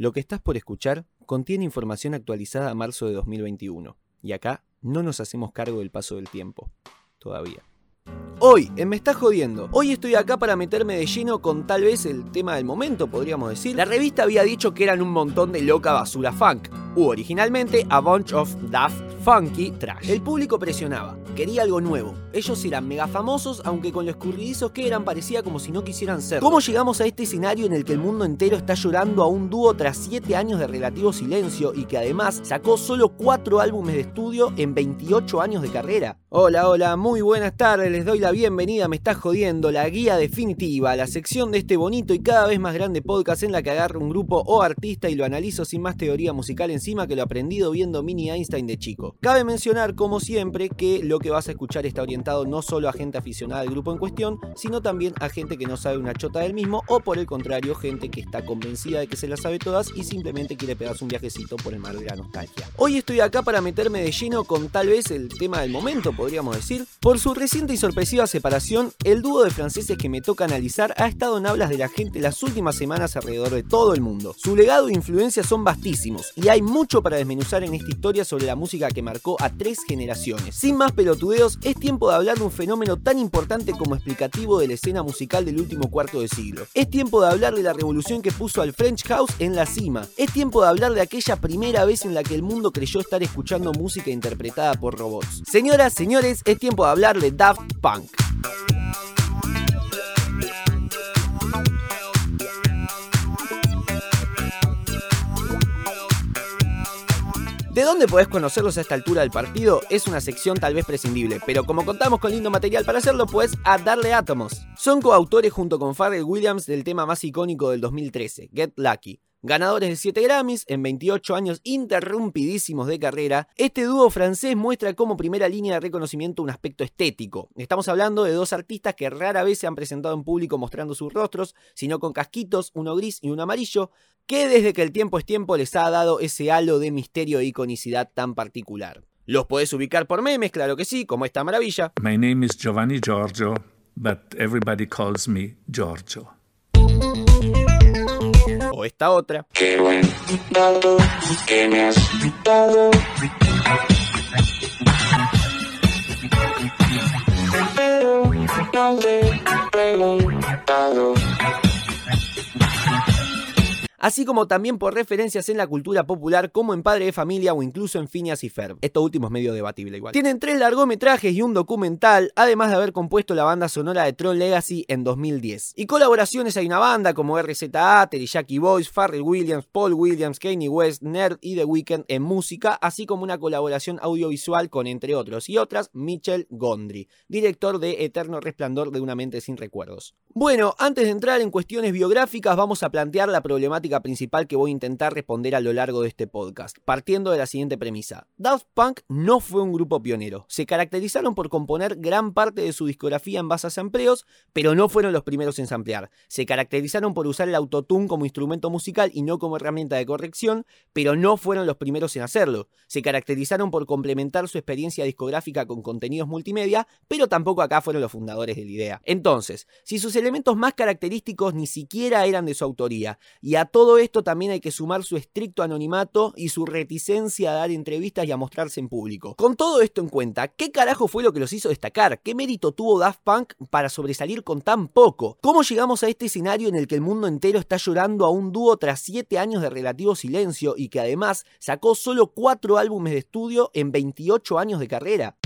Lo que estás por escuchar contiene información actualizada a marzo de 2021, y acá no nos hacemos cargo del paso del tiempo. Todavía. Hoy, en Me Estás Jodiendo, hoy estoy acá para meterme de lleno con tal vez el tema del momento, podríamos decir. La revista había dicho que eran un montón de loca basura funk, u originalmente A Bunch of Daft Funky Trash. El público presionaba, quería algo nuevo. Ellos eran mega famosos, aunque con lo escurridizos que eran parecía como si no quisieran ser. ¿Cómo llegamos a este escenario en el que el mundo entero está llorando a un dúo tras 7 años de relativo silencio y que además sacó solo 4 álbumes de estudio en 28 años de carrera? Hola, hola, muy buenas tardes, les doy la bienvenida, me está jodiendo, la guía definitiva, la sección de este bonito y cada vez más grande podcast en la que agarro un grupo o artista y lo analizo sin más teoría musical encima que lo aprendido viendo Mini Einstein de chico. Cabe mencionar, como siempre, que lo que vas a escuchar está orientado no solo a gente aficionada al grupo en cuestión, sino también a gente que no sabe una chota del mismo o por el contrario, gente que está convencida de que se la sabe todas y simplemente quiere pegarse un viajecito por el mar de la nostalgia. Hoy estoy acá para meterme de lleno con tal vez el tema del momento, podríamos decir. Por su reciente y sorpresiva separación, el dúo de franceses que me toca analizar ha estado en hablas de la gente las últimas semanas alrededor de todo el mundo. Su legado e influencia son vastísimos, y hay mucho para desmenuzar en esta historia sobre la música que marcó a tres generaciones. Sin más pelotudeos, es tiempo de hablar de un fenómeno tan importante como explicativo de la escena musical del último cuarto de siglo. Es tiempo de hablar de la revolución que puso al French House en la cima. Es tiempo de hablar de aquella primera vez en la que el mundo creyó estar escuchando música interpretada por robots. Señoras, señores, es tiempo de hablar de Daft Punk. ¿De dónde podés conocerlos a esta altura del partido? Es una sección tal vez prescindible, pero como contamos con lindo material para hacerlo, pues a darle átomos. Son coautores junto con Pharrell Williams del tema más icónico del 2013, Get Lucky. Ganadores de 7 Grammys en 28 años interrumpidísimos de carrera, este dúo francés muestra como primera línea de reconocimiento un aspecto estético. Estamos hablando de dos artistas que rara vez se han presentado en público mostrando sus rostros, sino con casquitos, uno gris y uno amarillo, que desde que el tiempo es tiempo les ha dado ese halo de misterio e iconicidad tan particular. Los podés ubicar por memes, claro que sí, como esta maravilla. My name is Giovanni Giorgio, but everybody calls me Giorgio. Esta otra. Qué buen que me has dado. Pero. Así como también por referencias en la cultura popular como en Padre de Familia o incluso en Phineas y Ferb. Esto último es medio debatible igual. Tienen tres largometrajes y un documental, además de haber compuesto la banda sonora de Tron Legacy en 2010. Y colaboraciones hay una banda como RZA, Teriyaki Boys, Pharrell Williams, Paul Williams, Kanye West, Nerd y The Weeknd en música, así como una colaboración audiovisual con, entre otros y otras, Mitchell Gondry, director de Eterno Resplandor de una mente sin recuerdos. Bueno, antes de entrar en cuestiones biográficas, vamos a plantear la problemática principal que voy a intentar responder a lo largo de este podcast, partiendo de la siguiente premisa. Daft Punk no fue un grupo pionero. Se caracterizaron por componer gran parte de su discografía en base a sampleos, pero no fueron los primeros en samplear. Se caracterizaron por usar el autotune como instrumento musical y no como herramienta de corrección, pero no fueron los primeros en hacerlo. Se caracterizaron por complementar su experiencia discográfica con contenidos multimedia, pero tampoco acá fueron los fundadores de la idea. Entonces, si sus elementos más característicos ni siquiera eran de su autoría, y a todo esto también hay que sumar su estricto anonimato y su reticencia a dar entrevistas y a mostrarse en público. Con todo esto en cuenta, ¿qué carajo fue lo que los hizo destacar? ¿Qué mérito tuvo Daft Punk para sobresalir con tan poco? ¿Cómo llegamos a este escenario en el que el mundo entero está llorando a un dúo tras 7 años de relativo silencio y que además sacó solo 4 álbumes de estudio en 28 años de carrera?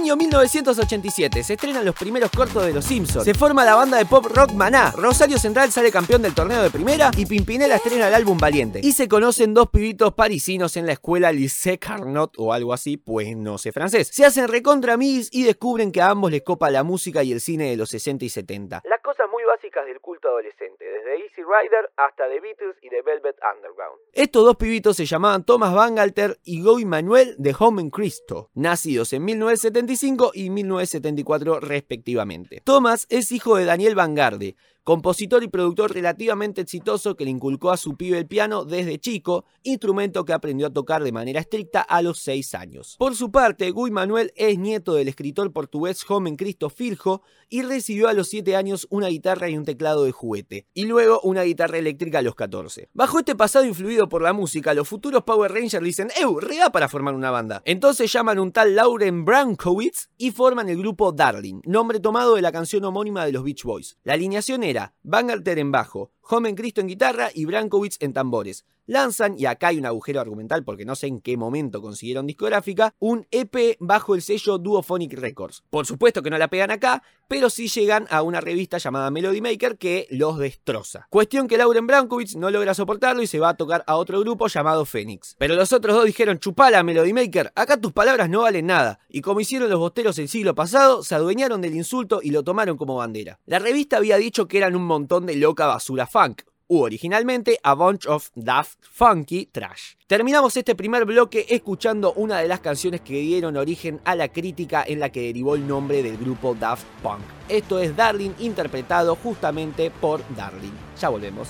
Año 1987, se estrenan los primeros cortos de Los Simpsons. Se forma la banda de pop rock Maná. Rosario Central sale campeón del torneo de primera y Pimpinela estrena el álbum Valiente. Y se conocen dos pibitos parisinos en la escuela Lycée Carnot o algo así, pues no sé francés. Se hacen recontra amigos y descubren que a ambos les copa la música y el cine de los 60 y 70. Las cosas muy básicas del culto adolescente, desde Easy Rider hasta The Beatles y The Velvet Underground. Estos dos pibitos se llamaban Thomas Bangalter y Guy Manuel de Home Cristo, nacidos en 1975 y 1974 respectivamente. Thomas es hijo de Daniel Vanguarde, compositor y productor relativamente exitoso que le inculcó a su pibe el piano desde chico, instrumento que aprendió a tocar de manera estricta a los 6 años. Por su parte, Guy Manuel es nieto del escritor portugués Joven Cristo Filho y recibió a los 7 años una guitarra y un teclado de juguete, y luego una guitarra eléctrica a los 14. Bajo este pasado influido por la música, los futuros Power Rangers dicen, ¡Ew! ¡Rea para formar una banda! Entonces llaman un tal Lauren Brankowitz y forman el grupo Darling, nombre tomado de la canción homónima de los Beach Boys. La alineación era Bangalter en bajo, Joven Cristo en guitarra y Brankowitz en tambores. Lanzan, y acá hay un agujero argumental porque no sé en qué momento consiguieron discográfica, un EP bajo el sello Duophonic Records. Por supuesto que no la pegan acá, pero sí llegan a una revista llamada Melody Maker que los destroza. Cuestión que Lauren Brankowitz no logra soportarlo y se va a tocar a otro grupo llamado Phoenix. Pero los otros dos dijeron, chupala Melody Maker, acá tus palabras no valen nada. Y como hicieron los bosteros el siglo pasado, se adueñaron del insulto y lo tomaron como bandera. La revista había dicho que eran un montón de loca basura funk, u originalmente A Bunch of Daft Funky Trash. Terminamos este primer bloque escuchando una de las canciones que dieron origen a la crítica en la que derivó el nombre del grupo Daft Punk. Esto es Darling interpretado justamente por Darling. Ya volvemos.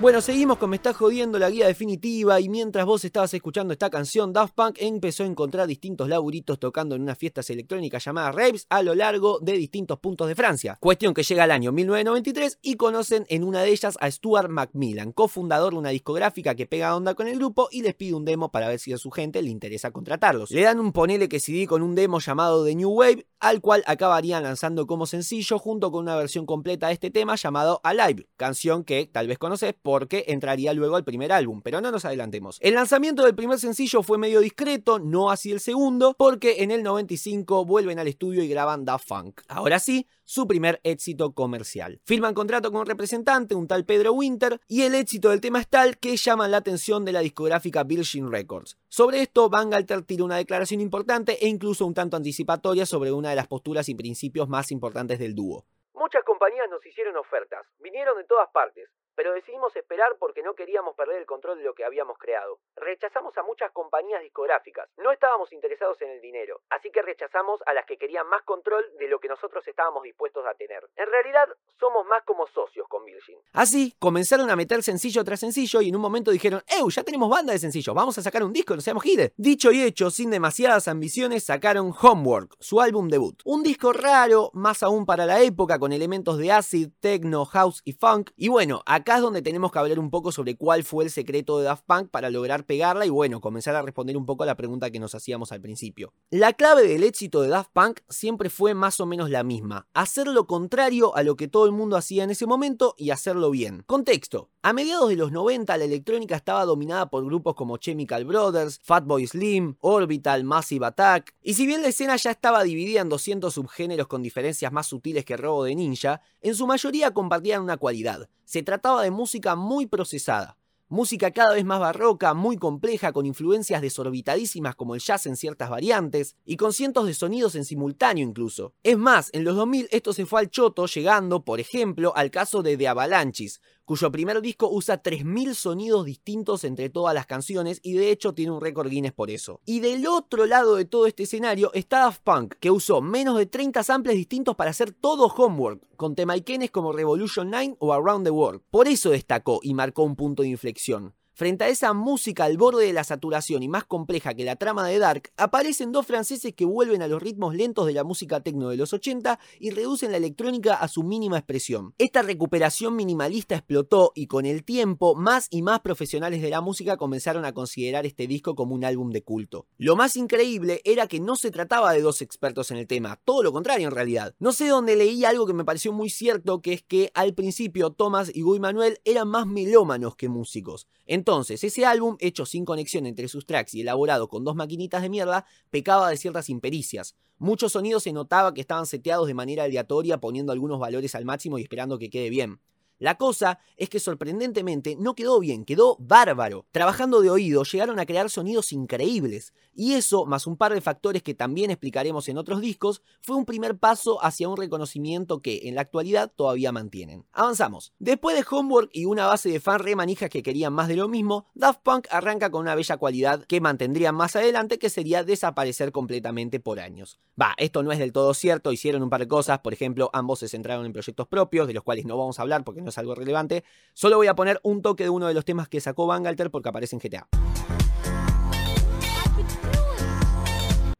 Bueno, seguimos con Me está jodiendo la guía definitiva y mientras vos estabas escuchando esta canción, Daft Punk empezó a encontrar distintos laburitos tocando en unas fiestas electrónicas llamadas raves a lo largo de distintos puntos de Francia. Cuestión que llega al año 1993 y conocen en una de ellas a Stuart Macmillan, cofundador de una discográfica que pega onda con el grupo y les pide un demo para ver si a su gente le interesa contratarlos. Le dan un ponele que CD con un demo llamado The New Wave, al cual acabarían lanzando como sencillo junto con una versión completa de este tema llamado Alive, canción que tal vez conoces porque entraría luego al primer álbum, pero no nos adelantemos. El lanzamiento del primer sencillo fue medio discreto, no así el segundo, porque en el 95 vuelven al estudio y graban Da Funk. Ahora sí, su primer éxito comercial. Firman contrato con un representante, un tal Pedro Winter, y el éxito del tema es tal que llaman la atención de la discográfica Virgin Records. Sobre esto, Van Galter tira una declaración importante e incluso un tanto anticipatoria sobre una de las posturas y principios más importantes del dúo. Muchas compañías nos hicieron ofertas, vinieron de todas partes, pero decidimos esperar porque no queríamos perder el control de lo que habíamos creado. Rechazamos a muchas compañías discográficas, no estábamos interesados en el dinero, así que rechazamos a las que querían más control de lo que nosotros estábamos dispuestos a tener. En realidad, somos más como socios con Virgin. Así, comenzaron a meter sencillo tras sencillo y en un momento dijeron, ¡Ew! Ya tenemos banda de sencillos, vamos a sacar un disco, no seamos giles. Dicho y hecho, sin demasiadas ambiciones, sacaron Homework, su álbum debut. Un disco raro, más aún para la época, con elementos de acid, techno, house y funk. Y bueno, acá es donde tenemos que hablar un poco sobre cuál fue el secreto de Daft Punk para lograr pegarla y bueno, comenzar a responder un poco a la pregunta que nos hacíamos al principio. La clave del éxito de Daft Punk siempre fue más o menos la misma, hacer lo contrario a lo que todo el mundo hacía en ese momento y hacerlo bien. Contexto. A mediados de los 90 la electrónica estaba dominada por grupos como Chemical Brothers, Fatboy Slim, Orbital, Massive Attack, y si bien la escena ya estaba dividida en 200 subgéneros con diferencias más sutiles que Robo de Ninja, en su mayoría compartían una cualidad. Se trataba de música muy procesada. Música cada vez más barroca, muy compleja, con influencias desorbitadísimas como el jazz en ciertas variantes, y con cientos de sonidos en simultáneo incluso. Es más, en los 2000 esto se fue al choto, llegando, por ejemplo, al caso de The Avalanches, cuyo primer disco usa 3.000 sonidos distintos entre todas las canciones y de hecho tiene un récord Guinness por eso. Y del otro lado de todo este escenario está Daft Punk, que usó menos de 30 samples distintos para hacer todo Homework, con temaiquenes como Revolution 9 o Around the World. Por eso destacó y marcó un punto de inflexión. Frente a esa música al borde de la saturación y más compleja que la trama de Dark, aparecen dos franceses que vuelven a los ritmos lentos de la música techno de los 80 y reducen la electrónica a su mínima expresión. Esta recuperación minimalista explotó y con el tiempo más y más profesionales de la música comenzaron a considerar este disco como un álbum de culto. Lo más increíble era que no se trataba de dos expertos en el tema, todo lo contrario en realidad. No sé dónde leí algo que me pareció muy cierto, que es que al principio Thomas y Guy Manuel eran más melómanos que músicos. Entonces, ese álbum, hecho sin conexión entre sus tracks y elaborado con dos maquinitas de mierda, pecaba de ciertas impericias. Muchos sonidos se notaba que estaban seteados de manera aleatoria poniendo algunos valores al máximo y esperando que quede bien. La cosa es que sorprendentemente no quedó bien, quedó bárbaro. Trabajando de oído llegaron a crear sonidos increíbles. Y eso, más un par de factores que también explicaremos en otros discos, fue un primer paso hacia un reconocimiento que en la actualidad todavía mantienen. Avanzamos. Después de Homework y una base de fan re manijas que querían más de lo mismo, Daft Punk arranca con una bella cualidad que mantendrían más adelante que sería desaparecer completamente por años. Va, esto no es del todo cierto, hicieron un par de cosas, por ejemplo, ambos se centraron en proyectos propios, de los cuales no vamos a hablar porque no es algo relevante. Solo voy a poner un toque de uno de los temas que sacó Bangalter porque aparece en GTA.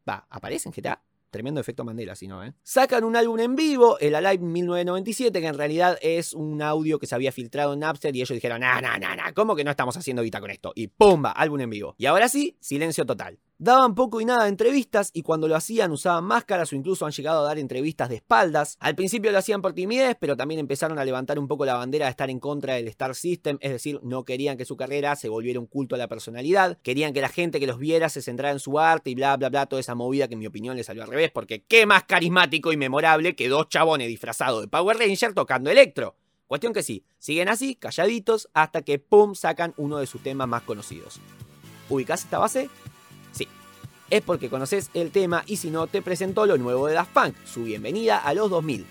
Va, aparece en GTA. Tremendo efecto Mandela, si no, ¿eh? Sacan un álbum en vivo, el Alive 1997, que en realidad es un audio que se había filtrado en Napster y ellos dijeron, nah, nah, nah, nah, ¿cómo que no estamos haciendo guita con esto? Y ¡pumba! Álbum en vivo. Y ahora sí, silencio total. Daban poco y nada de entrevistas y cuando lo hacían usaban máscaras o incluso han llegado a dar entrevistas de espaldas. Al principio lo hacían por timidez, pero también empezaron a levantar un poco la bandera de estar en contra del Star System, es decir, no querían que su carrera se volviera un culto a la personalidad, querían que la gente que los viera se centrara en su arte y bla bla bla, toda esa movida que en mi opinión le salió al revés, porque qué más carismático y memorable que dos chabones disfrazados de Power Ranger tocando electro. Cuestión que sí, siguen así, calladitos, hasta que pum sacan uno de sus temas más conocidos. ¿Ubicás esta base? Es porque conoces el tema y si no, te presento lo nuevo de Daft Punk, su bienvenida a los 2000.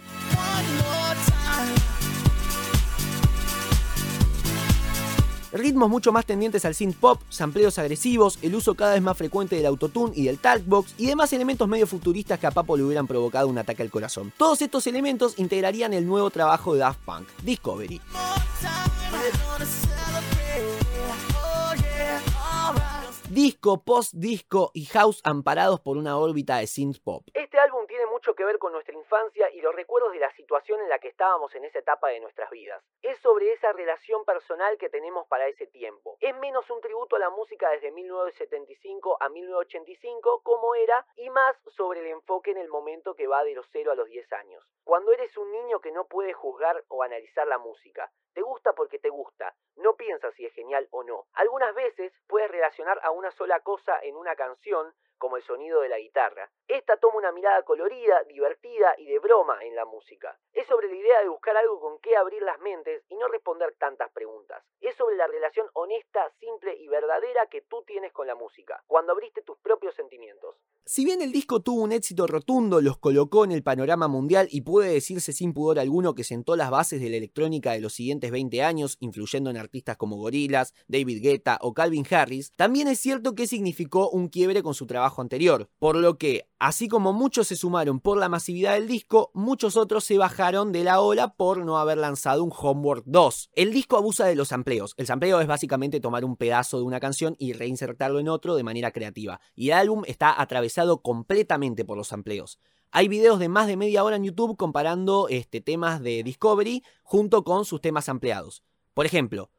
Ritmos mucho más tendientes al synth pop, sampleos agresivos, el uso cada vez más frecuente del autotune y del talkbox y demás elementos medio futuristas que a Papo le hubieran provocado un ataque al corazón. Todos estos elementos integrarían el nuevo trabajo de Daft Punk, Discovery. Disco, post-disco y house amparados por una órbita de synth pop. Este álbum tiene mucho que ver con nuestra infancia y los recuerdos de la situación en la que estábamos en esa etapa de nuestras vidas. Es sobre esa relación personal que tenemos para ese tiempo. Es menos un tributo a la música desde 1975 a 1985 como era y más sobre el enfoque en el momento que va de los 0 a los 10 años. Cuando eres un niño que no puede juzgar o analizar la música, te gusta porque te gusta, no piensas si es genial o no. Algunas veces puedes relacionar a una sola cosa en una canción como el sonido de la guitarra. Esta toma una mirada colorida, divertida y de broma en la música. Es sobre la idea de buscar algo con qué abrir las mentes y no responder tantas preguntas. Es sobre la relación honesta, simple y verdadera que tú tienes con la música, cuando abriste tus propios sentimientos. Si bien el disco tuvo un éxito rotundo, los colocó en el panorama mundial y puede decirse sin pudor alguno que sentó las bases de la electrónica de los siguientes siguientes 20 años, influyendo en artistas como Gorillaz, David Guetta o Calvin Harris, también es cierto que significó un quiebre con su trabajo anterior, por lo que, así como muchos se sumaron por la masividad del disco, muchos otros se bajaron de la ola por no haber lanzado un Homework 2. El disco abusa de los sampleos. El sampleo es básicamente tomar un pedazo de una canción y reinsertarlo en otro de manera creativa, y el álbum está atravesado completamente por los sampleos. Hay videos de más de media hora en YouTube comparando este, temas de Discovery junto con sus temas ampliados. Por ejemplo,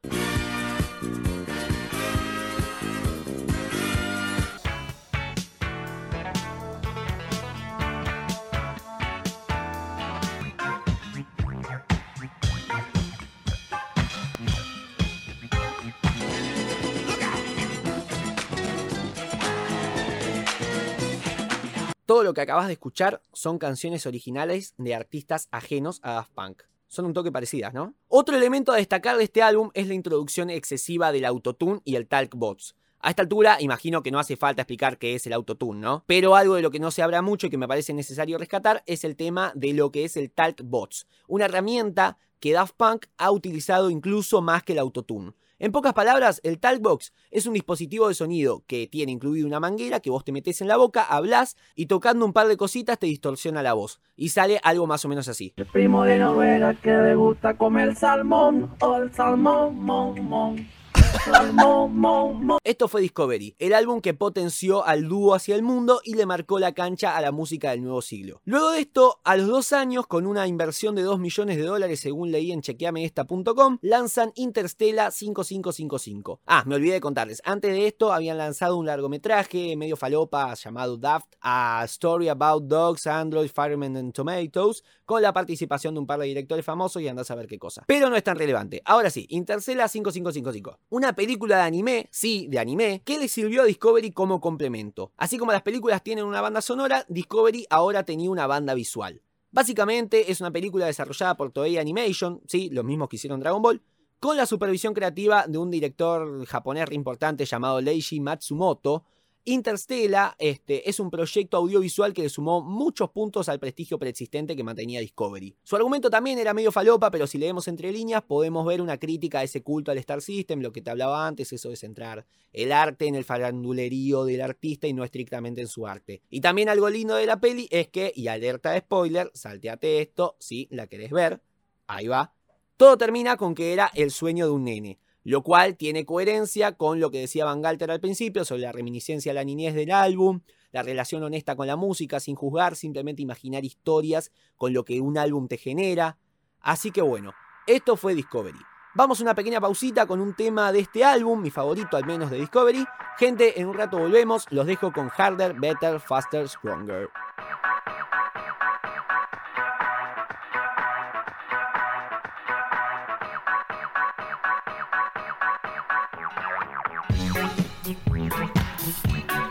todo lo que acabas de escuchar son canciones originales de artistas ajenos a Daft Punk. Son un toque parecidas, ¿no? Otro elemento a destacar de este álbum es la introducción excesiva del autotune y el talk bots. A esta altura, imagino que no hace falta explicar qué es el autotune, ¿no? Pero algo de lo que no se habla mucho y que me parece necesario rescatar es el tema de lo que es el Talk Bots, una herramienta que Daft Punk ha utilizado incluso más que el autotune. En pocas palabras, el Talkbox es un dispositivo de sonido que tiene incluido una manguera que vos te metes en la boca, hablas y tocando un par de cositas te distorsiona la voz. Y sale algo más o menos así. El primo de novela que le gusta comer salmón, o el salmón, mon, mon. Esto fue Discovery, el álbum que potenció al dúo hacia el mundo y le marcó la cancha a la música del nuevo siglo. Luego de esto, a los dos años, con una inversión de 2 millones de dólares según leí en chequeameesta.com, lanzan Interstella 5555. Ah, me olvidé de contarles, antes de esto habían lanzado un largometraje medio falopa llamado Daft, A Story About Dogs, Android, Firemen and Tomatoes, con la participación de un par de directores famosos y andás a ver qué cosa. Pero no es tan relevante. Ahora sí, Interstella 5555. Una película de anime, sí, de anime, que le sirvió a Discovery como complemento. Así como las películas tienen una banda sonora, Discovery ahora tenía una banda visual. Básicamente es una película desarrollada por Toei Animation, sí, los mismos que hicieron Dragon Ball, con la supervisión creativa de un director japonés importante llamado Leiji Matsumoto. Interstella este, es un proyecto audiovisual que le sumó muchos puntos al prestigio preexistente que mantenía Discovery. Su argumento también era medio falopa, pero si leemos entre líneas podemos ver una crítica a ese culto al Star System, lo que te hablaba antes, eso de centrar el arte en el farandulerío del artista y no estrictamente en su arte. Y también algo lindo de la peli es que, y alerta de spoiler, salteate esto si la querés ver, ahí va, todo termina con que era el sueño de un nene lo cual tiene coherencia con lo que decía Van Galter al principio sobre la reminiscencia a la niñez del álbum, la relación honesta con la música, sin juzgar, simplemente imaginar historias con lo que un álbum te genera. Así que bueno, esto fue Discovery. Vamos a una pequeña pausita con un tema de este álbum, mi favorito al menos de Discovery. Gente, en un rato volvemos, los dejo con Harder, Better, Faster, Stronger. Thank you.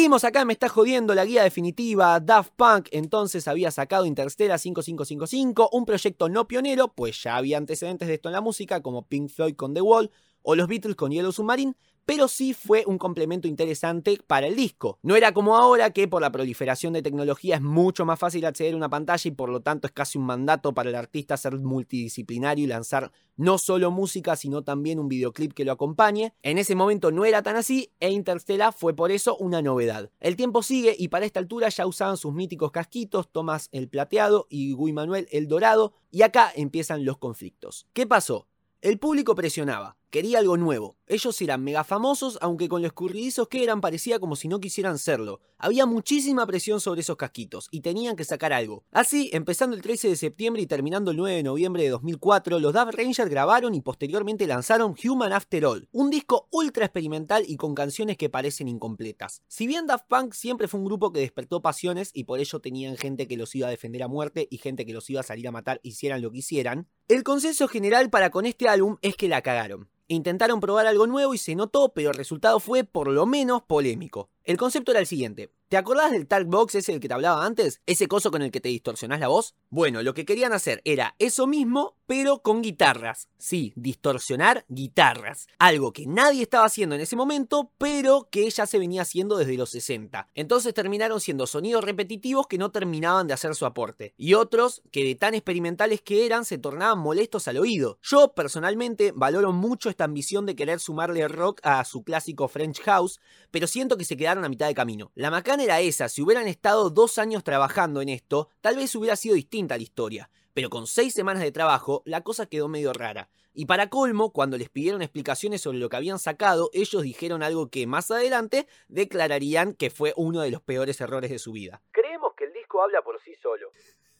Seguimos acá, me está jodiendo la guía definitiva. Daft Punk entonces había sacado Interstellar 5555, un proyecto no pionero, pues ya había antecedentes de esto en la música, como Pink Floyd con The Wall o los Beatles con Yellow Submarine, pero sí fue un complemento interesante para el disco. No era como ahora que por la proliferación de tecnología es mucho más fácil acceder a una pantalla y por lo tanto es casi un mandato para el artista ser multidisciplinario y lanzar no solo música sino también un videoclip que lo acompañe. En ese momento no era tan así e Interstellar fue por eso una novedad. El tiempo sigue y para esta altura ya usaban sus míticos casquitos, Tomás el plateado y Guy Manuel el dorado y acá empiezan los conflictos. ¿Qué pasó? El público presionaba, quería algo nuevo. Ellos eran mega famosos, aunque con lo escurridizos que eran parecía como si no quisieran serlo. Había muchísima presión sobre esos casquitos y tenían que sacar algo. Así, empezando el 13 de septiembre y terminando el 9 de noviembre de 2004, los Daft Rangers grabaron y posteriormente lanzaron Human After All, un disco ultra experimental y con canciones que parecen incompletas. Si bien Daft Punk siempre fue un grupo que despertó pasiones y por ello tenían gente que los iba a defender a muerte y gente que los iba a salir a matar hicieran lo que hicieran, el consenso general para con este álbum es que la cagaron. Intentaron probar algo nuevo y se notó, pero el resultado fue por lo menos polémico. El concepto era el siguiente. ¿Te acordás del Talk Box ese del que te hablaba antes? ¿Ese coso con el que te distorsionás la voz? Bueno, lo que querían hacer era eso mismo, pero con guitarras. Sí, distorsionar guitarras. Algo que nadie estaba haciendo en ese momento, pero que ya se venía haciendo desde los 60. Entonces terminaron siendo sonidos repetitivos que no terminaban de hacer su aporte. Y otros que de tan experimentales que eran se tornaban molestos al oído. Yo personalmente valoro mucho esta ambición de querer sumarle rock a su clásico French House, pero siento que se a mitad de camino. La macana era esa, si hubieran estado dos años trabajando en esto, tal vez hubiera sido distinta la historia. Pero con seis semanas de trabajo, la cosa quedó medio rara. Y para colmo, cuando les pidieron explicaciones sobre lo que habían sacado, ellos dijeron algo que más adelante declararían que fue uno de los peores errores de su vida. Creemos que disco habla por sí solo.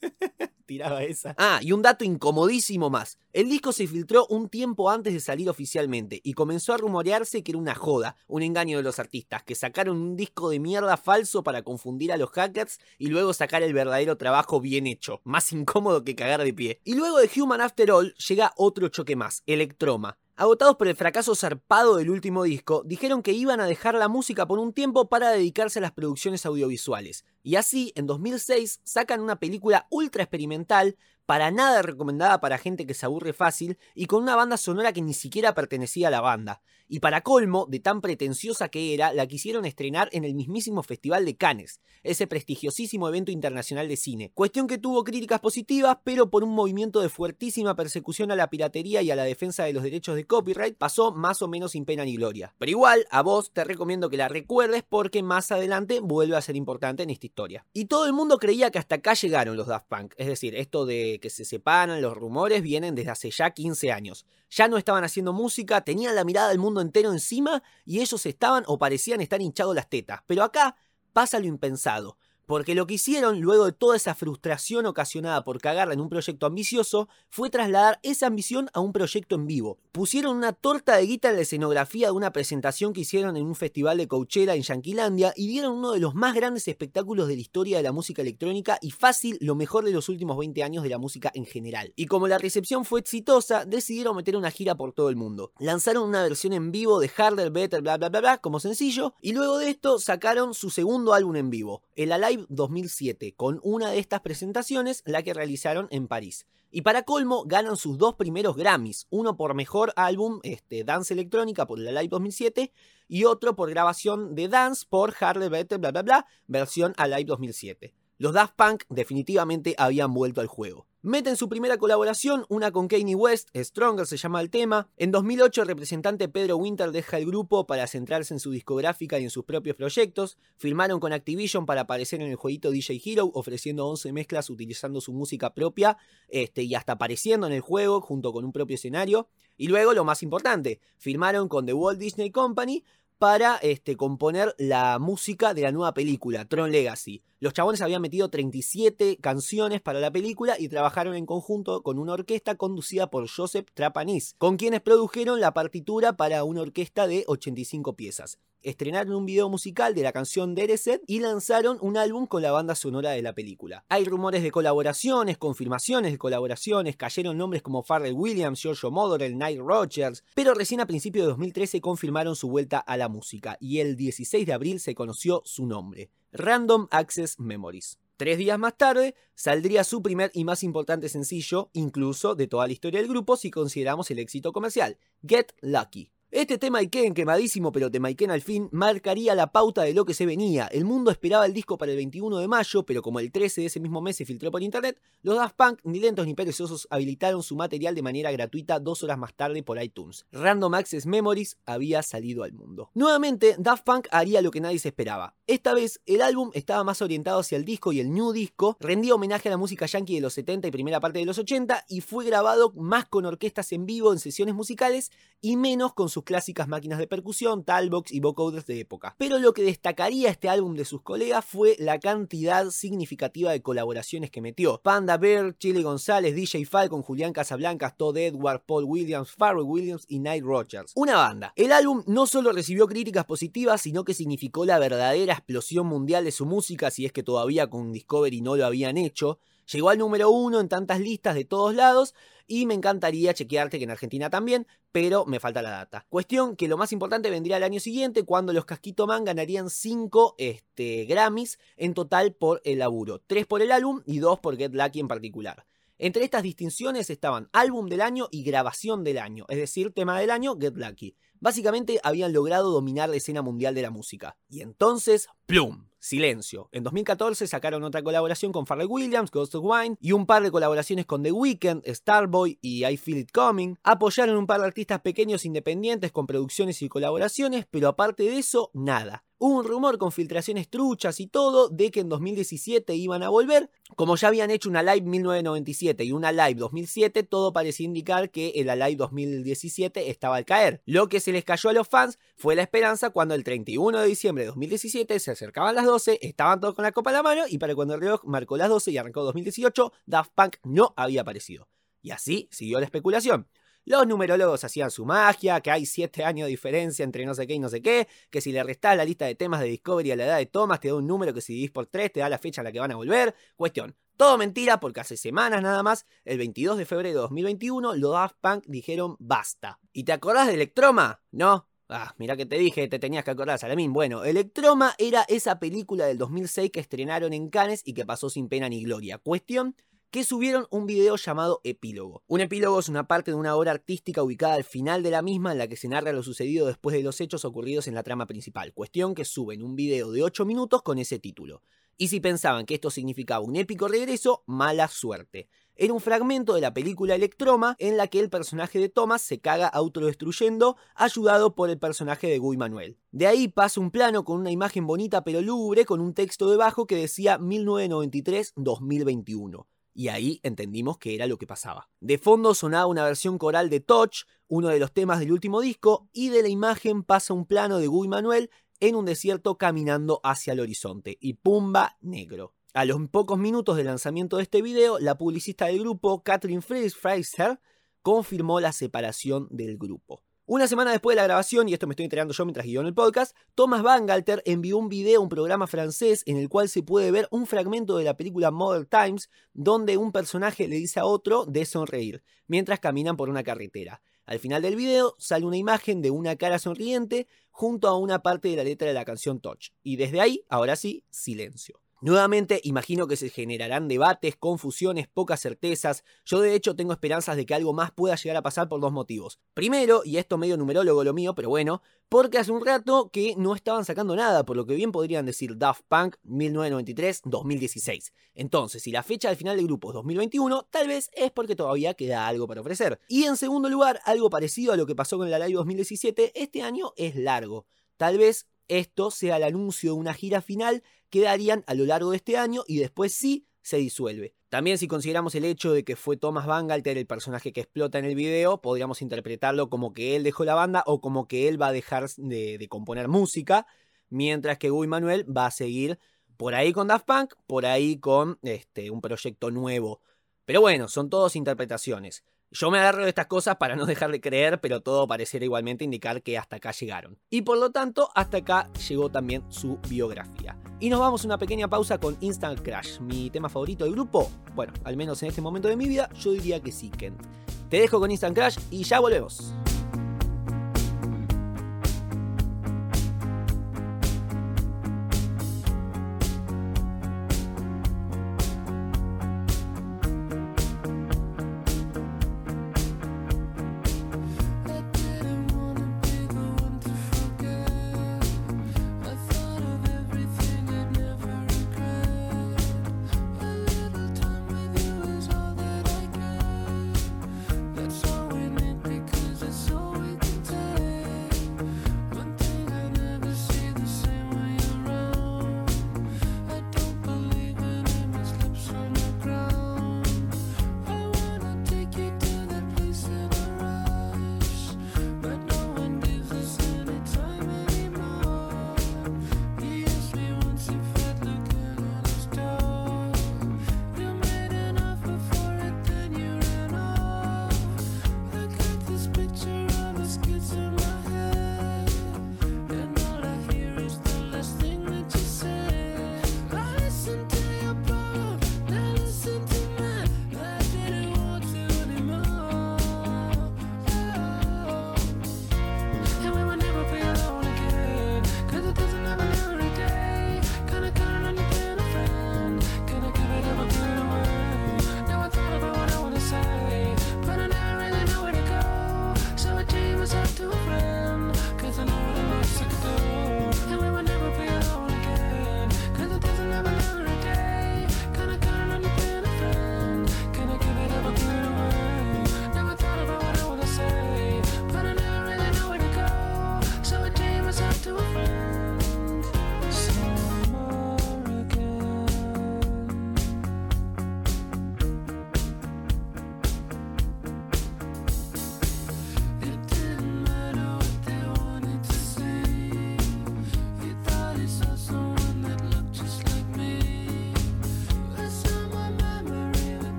Tiraba esa. Ah, y un dato incomodísimo más. El disco se filtró un tiempo antes de salir oficialmente y comenzó a rumorearse que era una joda, un engaño de los artistas, que sacaron un disco de mierda falso para confundir a los hackers y luego sacar el verdadero trabajo bien hecho, más incómodo que cagar de pie. Y luego de Human After All llega otro choque más, Electroma. Agotados por el fracaso zarpado del último disco, dijeron que iban a dejar la música por un tiempo para dedicarse a las producciones audiovisuales. Y así, en 2006, sacan una película ultra experimental, para nada recomendada para gente que se aburre fácil, y con una banda sonora que ni siquiera pertenecía a la banda. Y para colmo, de tan pretenciosa que era, la quisieron estrenar en el mismísimo Festival de Cannes, ese prestigiosísimo evento internacional de cine. Cuestión que tuvo críticas positivas, pero por un movimiento de fuertísima persecución a la piratería y a la defensa de los derechos de copyright, pasó más o menos sin pena ni gloria. Pero igual, a vos te recomiendo que la recuerdes porque más adelante vuelve a ser importante en esta Y todo el mundo creía que hasta acá llegaron los Daft Punk, es decir, esto de que se separan, los rumores vienen desde hace ya 15 años. Ya no estaban haciendo música, tenían la mirada del mundo entero encima y ellos estaban o parecían estar hinchados las tetas. Pero acá pasa lo impensado. Porque lo que hicieron, luego de toda esa frustración ocasionada por cagarla en un proyecto ambicioso, fue trasladar esa ambición a un proyecto en vivo. Pusieron una torta de guita en la escenografía de una presentación que hicieron en un festival de Coachella en Yanquilandia y dieron uno de los más grandes espectáculos de la historia de la música electrónica y fácil lo mejor de los últimos 20 años de la música en general. Y como la recepción fue exitosa, decidieron meter una gira por todo el mundo. Lanzaron una versión en vivo de Harder, Better, bla bla bla bla como sencillo y luego de esto sacaron su segundo álbum en vivo, el Alive 2007, con una de estas presentaciones, la que realizaron en París. Y para colmo, ganan sus dos primeros Grammys, uno por mejor álbum, este, Dance Electrónica por el Alive 2007, y otro por grabación de Dance por Harder, Better, bla bla bla, versión Alive 2007. Los Daft Punk definitivamente habían vuelto al juego. Meten su primera colaboración, una con Kanye West, Stronger se llama el tema. En 2008 el representante Pedro Winter deja el grupo para centrarse en su discográfica y en sus propios proyectos. Firmaron con Activision para aparecer en el jueguito DJ Hero, ofreciendo 11 mezclas utilizando su música propia este, y hasta apareciendo en el juego junto con un propio escenario. Y luego, lo más importante, firmaron con The Walt Disney Company para este, componer la música de la nueva película, Tron Legacy. Los chabones habían metido 37 canciones para la película y trabajaron en conjunto con una orquesta conducida por Joseph Trapanis, con quienes produjeron la partitura para una orquesta de 85 piezas. Estrenaron un video musical de la canción Dereset y lanzaron un álbum con la banda sonora de la película. Hay rumores de colaboraciones, confirmaciones de colaboraciones, cayeron nombres como Pharrell Williams, Giorgio Moroder, Nile Rogers, pero recién a principios de 2013 confirmaron su vuelta a la música y el 16 de abril se conoció su nombre. Random Access Memories. Tres días más tarde saldría su primer y más importante sencillo, incluso de toda la historia del grupo si consideramos el éxito comercial, Get Lucky. Este tema Iken, quemadísimo pero Temaiken al fin, marcaría la pauta de lo que se venía. El mundo esperaba el disco para el 21 de mayo, pero como el 13 de ese mismo mes se filtró por internet, los Daft Punk, ni lentos ni perezosos, habilitaron su material de manera gratuita dos horas más tarde por iTunes. Random Access Memories había salido al mundo. Nuevamente, Daft Punk haría lo que nadie se esperaba. Esta vez, el álbum estaba más orientado hacia el disco y el new disco, rendía homenaje a la música yankee de los 70 y primera parte de los 80 y fue grabado más con orquestas en vivo en sesiones musicales y menos con sus clásicas máquinas de percusión, talbox y vocoders de época. Pero lo que destacaría este álbum de sus colegas fue la cantidad significativa de colaboraciones que metió. Panda Bear, Chile González, DJ Falcon, Julián Casablancas, Todd Edward, Paul Williams, Pharrell Williams y Nile Rogers. Una banda. El álbum no solo recibió críticas positivas, sino que significó la verdadera explosión mundial de su música, si es que todavía con Discovery no lo habían hecho. Llegó al número uno en tantas listas de todos lados y me encantaría chequearte que en Argentina también, pero me falta la data. Cuestión que lo más importante vendría el año siguiente cuando los Casquito Man ganarían 5 este, Grammys en total por el laburo. 3 por el álbum y 2 por Get Lucky en particular. Entre estas distinciones estaban álbum del año y grabación del año, es decir, tema del año, Get Lucky. Básicamente habían logrado dominar la escena mundial de la música. Y entonces, ¡plum! Silencio. En 2014 sacaron otra colaboración con Pharrell Williams, Ghost of Wine, y un par de colaboraciones con The Weeknd, Starboy y I Feel It Coming. Apoyaron un par de artistas pequeños independientes con producciones y colaboraciones, pero aparte de eso, nada. Hubo un rumor con filtraciones truchas y todo de que en 2017 iban a volver. Como ya habían hecho una Live 1997 y una Live 2007, todo parecía indicar que el Live 2017 estaba al caer. Lo que se les cayó a los fans fue la esperanza cuando el 31 de diciembre de 2017 se acercaban las 12, estaban todos con la copa en la mano y para cuando el reloj marcó las 12 y arrancó 2018, Daft Punk no había aparecido. Y así siguió la especulación. Los numerólogos hacían su magia, que hay 7 años de diferencia entre no sé qué y no sé qué, que si le restás la lista de temas de Discovery a la edad de Thomas te da un número que si dividís por 3 te da la fecha a la que van a volver. Cuestión, todo mentira porque hace semanas nada más, el 22 de febrero de 2021, los Daft Punk dijeron basta. ¿Y te acordás de Electroma? ¿No? Ah, mira que te dije, te tenías que acordar, Salamín. Bueno, Electroma era esa película del 2006 que estrenaron en Cannes y que pasó sin pena ni gloria. Cuestión que subieron un video llamado Epílogo. Un epílogo es una parte de una obra artística ubicada al final de la misma en la que se narra lo sucedido después de los hechos ocurridos en la trama principal. Cuestión que suben un video de 8 minutos con ese título. Y si pensaban que esto significaba un épico regreso, mala suerte. Era un fragmento de la película Electroma en la que el personaje de Thomas se caga autodestruyendo, ayudado por el personaje de Guy Manuel. De ahí pasa un plano con una imagen bonita pero lúgubre con un texto debajo que decía 1993-2021 y ahí entendimos que era lo que pasaba. De fondo sonaba una versión coral de Touch, uno de los temas del último disco, y de la imagen pasa un plano de Guy Manuel en un desierto caminando hacia el horizonte y pumba negro. A los pocos minutos del lanzamiento de este video, la publicista del grupo, Catherine Fraser, confirmó la separación del grupo. Una semana después de la grabación, y esto me estoy enterando yo mientras guió en el podcast, Thomas Bangalter envió un video a un programa francés en el cual se puede ver un fragmento de la película Modern Times donde un personaje le dice a otro de sonreír, mientras caminan por una carretera. Al final del video sale una imagen de una cara sonriente junto a una parte de la letra de la canción Touch. Y desde ahí, ahora sí, silencio. Nuevamente, imagino que se generarán debates, confusiones, pocas certezas. Yo de hecho tengo esperanzas de que algo más pueda llegar a pasar por dos motivos. Primero, y esto medio numerólogo lo mío, pero bueno, porque hace un rato que no estaban sacando nada, por lo que bien podrían decir Daft Punk 1993-2016. Entonces, si la fecha del final del grupo es 2021, tal vez es porque todavía queda algo para ofrecer. Y en segundo lugar, algo parecido a lo que pasó con la Live 2017, este año es largo. Tal vez esto sea el anuncio de una gira final que darían a lo largo de este año y después sí se disuelve. También si consideramos el hecho de que fue Thomas Bangalter el personaje que explota en el video, podríamos interpretarlo como que él dejó la banda o como que él va a dejar de, de componer música, mientras que Guy Manuel va a seguir por ahí con Daft Punk, por ahí con este, un proyecto nuevo. Pero bueno, son todas interpretaciones. Yo me agarro de estas cosas para no dejar de creer, pero todo pareciera igualmente indicar que hasta acá llegaron. Y por lo tanto, hasta acá llegó también su biografía. Y nos vamos a una pequeña pausa con Instant Crash, mi tema favorito del grupo. Bueno, al menos en este momento de mi vida, yo diría que sí, Kent. Te dejo con Instant Crash y ya volvemos.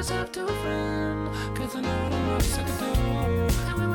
myself to a friend. Cause I know the most I could do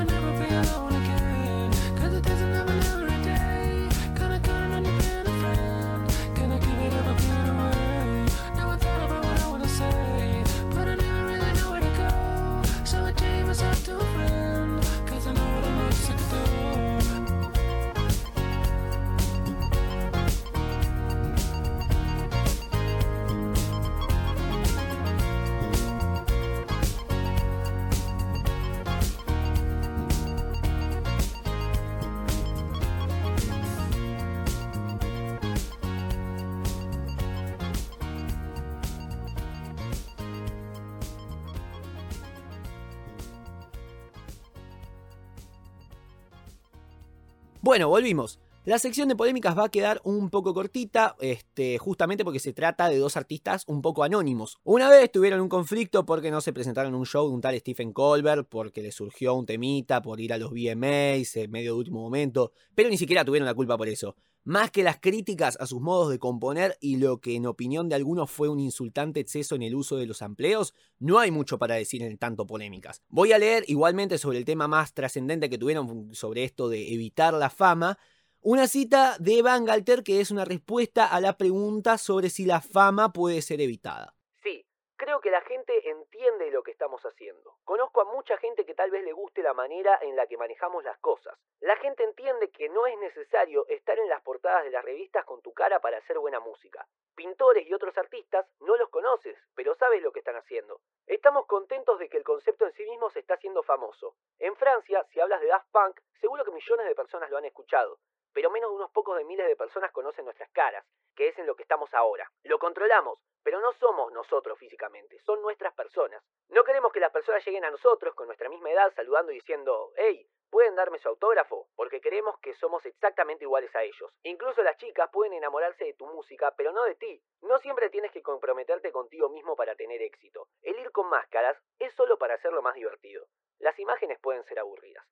Bueno, volvimos. La sección de polémicas va a quedar un poco cortita, este, justamente porque se trata de dos artistas un poco anónimos. Una vez tuvieron un conflicto porque no se presentaron en un show de un tal Stephen Colbert, porque le surgió un temita por ir a los VMAs en medio de último momento, pero ni siquiera tuvieron la culpa por eso. Más que las críticas a sus modos de componer y lo que en opinión de algunos fue un insultante exceso en el uso de los amplios, no hay mucho para decir en tanto polémicas. Voy a leer igualmente sobre el tema más trascendente que tuvieron sobre esto de evitar la fama, una cita de Van Galter que es una respuesta a la pregunta sobre si la fama puede ser evitada. Sí, creo que la gente entiende lo que estamos haciendo. Conozco a mucha gente que tal vez le guste la manera en la que manejamos las cosas. La gente entiende que no es necesario estar en las portadas de las revistas con tu cara para hacer buena música. Pintores y otros artistas no los conoces, pero sabes lo que están haciendo. Estamos contentos de que el concepto en sí mismo se está haciendo famoso. En Francia, si hablas de Daft Punk, seguro que millones de personas lo han escuchado pero menos de unos pocos de miles de personas conocen nuestras caras, que es en lo que estamos ahora. Lo controlamos, pero no somos nosotros físicamente, son nuestras personas. No queremos que las personas lleguen a nosotros con nuestra misma edad saludando y diciendo, hey, ¿pueden darme su autógrafo? Porque creemos que somos exactamente iguales a ellos. Incluso las chicas pueden enamorarse de tu música, pero no de ti. No siempre tienes que comprometerte contigo mismo para tener éxito. El ir con máscaras es solo para hacerlo más divertido. Las imágenes pueden ser aburridas.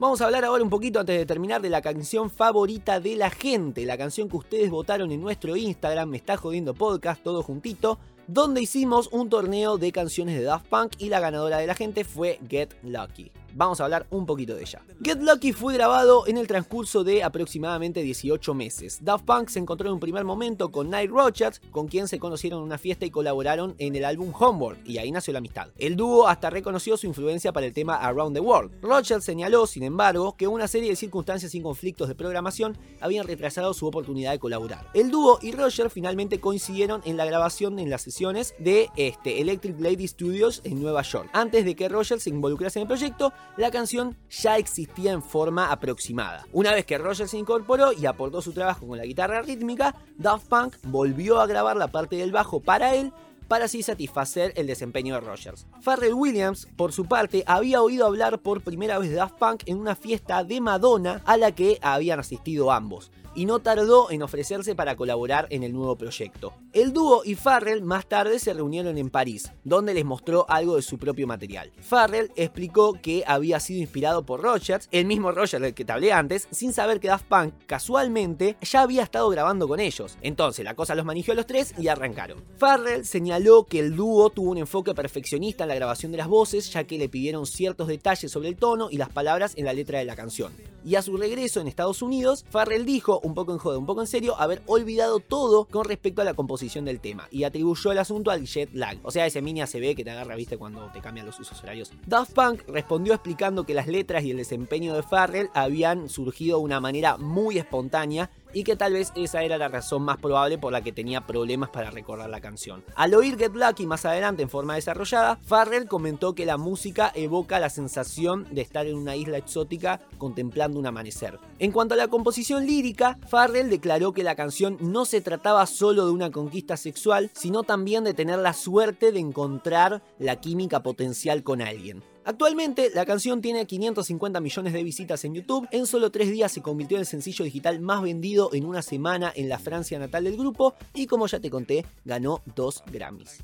Vamos a hablar ahora un poquito antes de terminar de la canción favorita de la gente, la canción que ustedes votaron en nuestro Instagram, me está jodiendo podcast, todo juntito, donde hicimos un torneo de canciones de Daft Punk y la ganadora de la gente fue Get Lucky. Vamos a hablar un poquito de ella. Get Lucky fue grabado en el transcurso de aproximadamente 18 meses. Daft Punk se encontró en un primer momento con Nile Rodgers, con quien se conocieron en una fiesta y colaboraron en el álbum Homeworld, y ahí nació la amistad. El dúo hasta reconoció su influencia para el tema Around the World. Rodgers señaló, sin embargo, que una serie de circunstancias y conflictos de programación habían retrasado su oportunidad de colaborar. El dúo y Rodgers finalmente coincidieron en la grabación en las sesiones de este, Electric Lady Studios en Nueva York. Antes de que Rodgers se involucrase en el proyecto, la canción ya existía en forma aproximada. Una vez que Rogers se incorporó y aportó su trabajo con la guitarra rítmica, Daft Punk volvió a grabar la parte del bajo para él para así satisfacer el desempeño de Rogers. Pharrell Williams, por su parte, había oído hablar por primera vez de Daft Punk en una fiesta de Madonna a la que habían asistido ambos y no tardó en ofrecerse para colaborar en el nuevo proyecto. El dúo y Farrell más tarde se reunieron en París, donde les mostró algo de su propio material. Farrell explicó que había sido inspirado por Rogers, el mismo Rogers del que te hablé antes, sin saber que Daft Punk casualmente ya había estado grabando con ellos. Entonces la cosa los manejó a los tres y arrancaron. Farrell señaló que el dúo tuvo un enfoque perfeccionista en la grabación de las voces, ya que le pidieron ciertos detalles sobre el tono y las palabras en la letra de la canción. Y a su regreso en Estados Unidos, Farrell dijo, un poco en joda, un poco en serio, haber olvidado todo con respecto a la composición del tema y atribuyó el asunto al jet lag, o sea, ese mini ACB que te agarra, viste, cuando te cambian los usos horarios. Daft Punk respondió explicando que las letras y el desempeño de Farrell habían surgido de una manera muy espontánea y que tal vez esa era la razón más probable por la que tenía problemas para recordar la canción. Al oír Get Lucky más adelante en forma desarrollada, Farrell comentó que la música evoca la sensación de estar en una isla exótica contemplando un amanecer. En cuanto a la composición lírica, Farrell declaró que la canción no se trataba solo de una conquista sexual, sino también de tener la suerte de encontrar la química potencial con alguien. Actualmente, la canción tiene 550 millones de visitas en YouTube. En solo tres días se convirtió en el sencillo digital más vendido en una semana en la Francia natal del grupo. Y como ya te conté, ganó dos Grammys.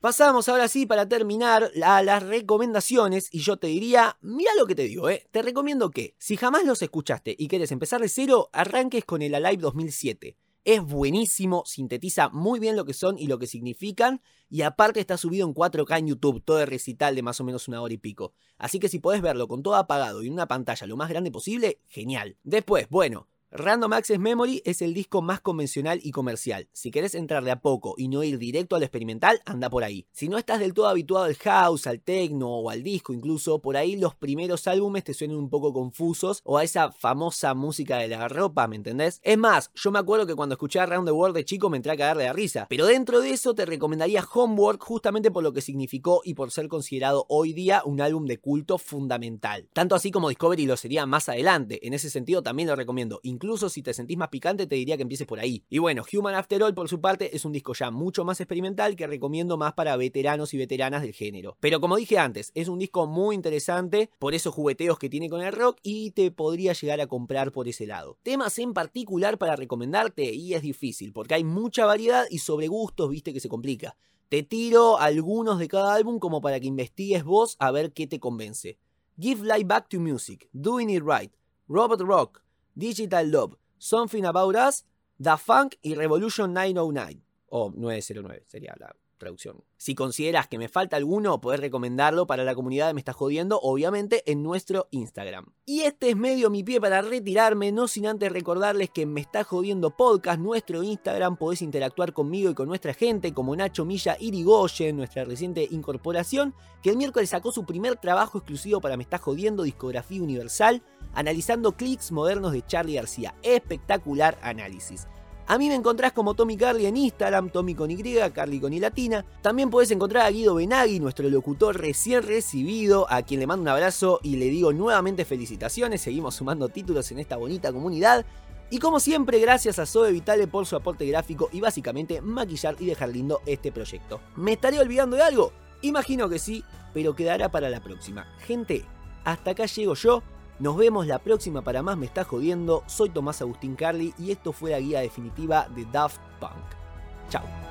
Pasamos ahora sí para terminar a las recomendaciones y yo te diría, mira lo que te digo, eh. Te recomiendo que, si jamás los escuchaste y quieres empezar de cero, arranques con el Alive 2007. Es buenísimo, sintetiza muy bien lo que son y lo que significan, y aparte está subido en 4K en YouTube, todo el recital de más o menos una hora y pico. Así que si podés verlo con todo apagado y en una pantalla lo más grande posible, genial. Después, bueno, Random Access Memory es el disco más convencional y comercial. Si querés entrar de a poco y no ir directo al experimental, anda por ahí. Si no estás del todo habituado al house, al techno o al disco incluso, por ahí los primeros álbumes te suenan un poco confusos o a esa famosa música de la ropa, ¿me entendés? Es más, yo me acuerdo que cuando escuché Around the World de chico me entré a cagar de la risa. Pero dentro de eso te recomendaría Homework justamente por lo que significó y por ser considerado hoy día un álbum de culto fundamental. Tanto así como Discovery lo sería más adelante. En ese sentido también lo recomiendo Incluso si te sentís más picante, te diría que empieces por ahí. Y bueno, Human After All, por su parte, es un disco ya mucho más experimental que recomiendo más para veteranos y veteranas del género. Pero como dije antes, es un disco muy interesante por esos jugueteos que tiene con el rock y te podría llegar a comprar por ese lado. Temas en particular para recomendarte y es difícil porque hay mucha variedad y sobre gustos, viste que se complica. Te tiro algunos de cada álbum como para que investigues vos a ver qué te convence. Give Life Back to Music, Doing It Right, Robot Rock, Digital Love, Something About Us, The Funk y Revolution 909. O 909 sería la Si consideras que me falta alguno, podés recomendarlo para la comunidad de Me Está Jodiendo, obviamente en nuestro Instagram. Y este es medio mi pie para retirarme, no sin antes recordarles que en Me Está Jodiendo Podcast, nuestro Instagram, podés interactuar conmigo y con nuestra gente, como Nacho Milla Irigoyen, nuestra reciente incorporación, que el miércoles sacó su primer trabajo exclusivo para Me Está Jodiendo, discografía universal, analizando clics modernos de Charlie García. Espectacular análisis. A mí me encontrás como Tommy Carly en Instagram, Tommy con Y, Carly con I latina. También podés encontrar a Guido Benagui, nuestro locutor recién recibido, a quien le mando un abrazo y le digo nuevamente felicitaciones. Seguimos sumando títulos en esta bonita comunidad. Y como siempre, gracias a Zoe Vitale por su aporte gráfico y básicamente maquillar y dejar lindo este proyecto. ¿Me estaré olvidando de algo? Imagino que sí, pero quedará para la próxima. Gente, hasta acá llego yo. Nos vemos la próxima para más Me Está Jodiendo. Soy Tomás Agustín Carly y esto fue la guía definitiva de Daft Punk. Chao.